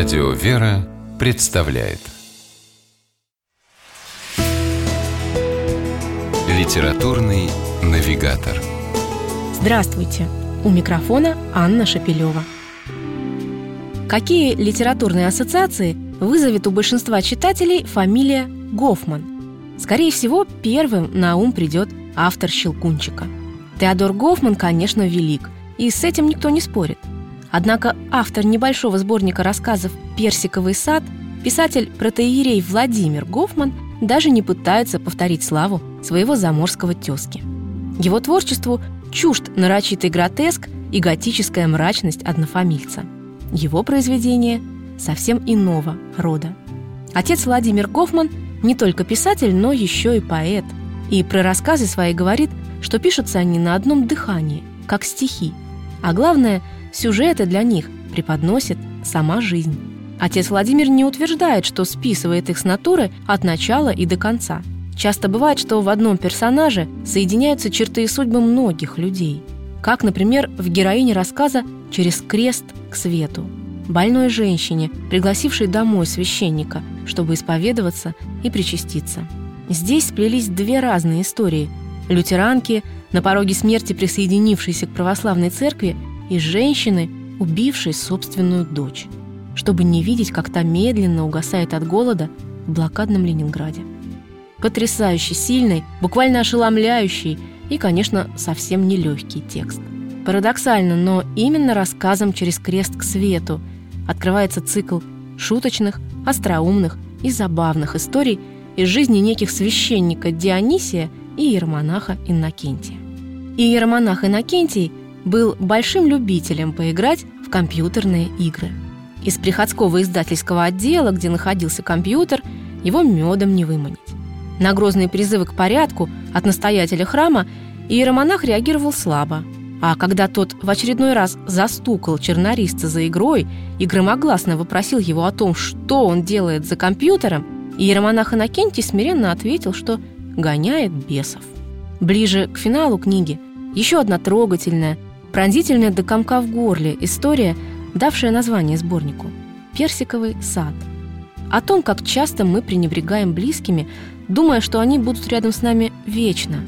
Радио «Вера» представляет Литературный навигатор Здравствуйте! У микрофона Анна Шапилева. Какие литературные ассоциации вызовет у большинства читателей фамилия Гофман? Скорее всего, первым на ум придет автор «Щелкунчика». Теодор Гофман, конечно, велик, и с этим никто не спорит. Однако автор небольшого сборника рассказов «Персиковый сад», писатель-протеерей Владимир Гофман даже не пытается повторить славу своего заморского тезки. Его творчеству чужд нарочитый гротеск и готическая мрачность однофамильца. Его произведение совсем иного рода. Отец Владимир Гофман не только писатель, но еще и поэт. И про рассказы свои говорит, что пишутся они на одном дыхании, как стихи. А главное – Сюжеты для них преподносит сама жизнь. Отец Владимир не утверждает, что списывает их с натуры от начала и до конца. Часто бывает, что в одном персонаже соединяются черты и судьбы многих людей. Как, например, в героине рассказа «Через крест к свету» больной женщине, пригласившей домой священника, чтобы исповедоваться и причаститься. Здесь сплелись две разные истории. Лютеранки, на пороге смерти присоединившиеся к православной церкви, и женщины, убившей собственную дочь, чтобы не видеть, как та медленно угасает от голода в блокадном Ленинграде. Потрясающе сильный, буквально ошеломляющий и, конечно, совсем нелегкий текст. Парадоксально, но именно рассказом «Через крест к свету» открывается цикл шуточных, остроумных и забавных историй из жизни неких священника Дионисия и иеромонаха Иннокентия. И иеромонах Иннокентий был большим любителем поиграть в компьютерные игры. Из приходского издательского отдела, где находился компьютер, его медом не выманить. На грозные призывы к порядку от настоятеля храма иеромонах реагировал слабо, а когда тот в очередной раз застукал чернориста за игрой и громогласно вопросил его о том, что он делает за компьютером, иеромонах Иннокентий смиренно ответил, что гоняет бесов. Ближе к финалу книги еще одна трогательная, Пронзительная до комка в горле история, давшая название сборнику «Персиковый сад». О том, как часто мы пренебрегаем близкими, думая, что они будут рядом с нами вечно,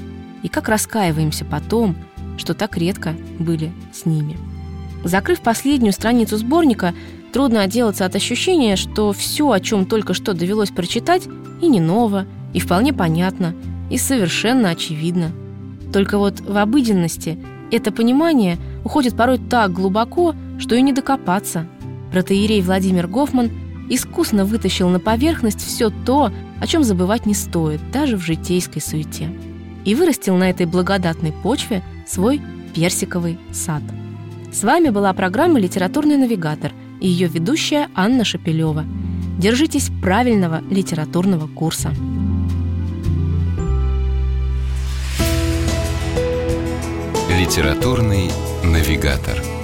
и как раскаиваемся потом, что так редко были с ними. Закрыв последнюю страницу сборника, трудно отделаться от ощущения, что все, о чем только что довелось прочитать, и не ново, и вполне понятно, и совершенно очевидно. Только вот в обыденности это понимание уходит порой так глубоко, что и не докопаться. Протеерей Владимир Гофман искусно вытащил на поверхность все то, о чем забывать не стоит, даже в житейской суете. И вырастил на этой благодатной почве свой персиковый сад. С вами была программа «Литературный навигатор» и ее ведущая Анна Шапилева. Держитесь правильного литературного курса. Литературный навигатор.